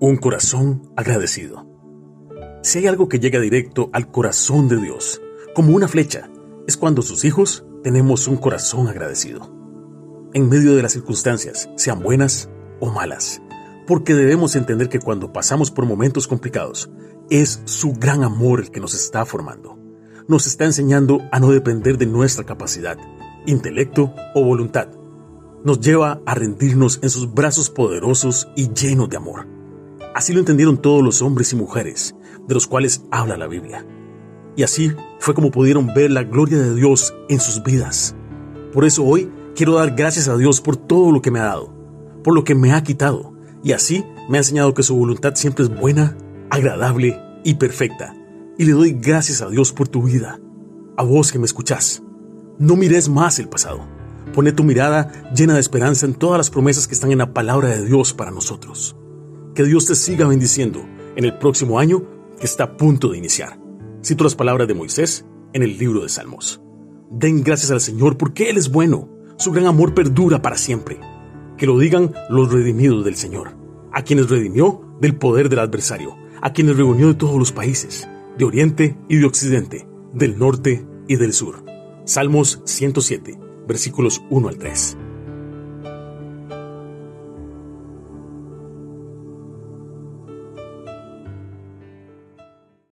Un corazón agradecido. Si hay algo que llega directo al corazón de Dios, como una flecha, es cuando sus hijos tenemos un corazón agradecido. En medio de las circunstancias, sean buenas o malas, porque debemos entender que cuando pasamos por momentos complicados, es su gran amor el que nos está formando. Nos está enseñando a no depender de nuestra capacidad, intelecto o voluntad. Nos lleva a rendirnos en sus brazos poderosos y llenos de amor Así lo entendieron todos los hombres y mujeres de los cuales habla la Biblia. Y así fue como pudieron ver la gloria de Dios en sus vidas. Por eso hoy quiero dar gracias a Dios por todo lo que me ha dado, por lo que me ha quitado. Y así me ha enseñado que su voluntad siempre es buena, agradable y perfecta. Y le doy gracias a Dios por tu vida. A vos que me escuchás. No mires más el pasado. Pone tu mirada llena de esperanza en todas las promesas que están en la palabra de Dios para nosotros. Que Dios te siga bendiciendo en el próximo año que está a punto de iniciar. Cito las palabras de Moisés en el libro de Salmos. Den gracias al Señor porque Él es bueno. Su gran amor perdura para siempre. Que lo digan los redimidos del Señor, a quienes redimió del poder del adversario, a quienes reunió de todos los países, de oriente y de occidente, del norte y del sur. Salmos 107, versículos 1 al 3.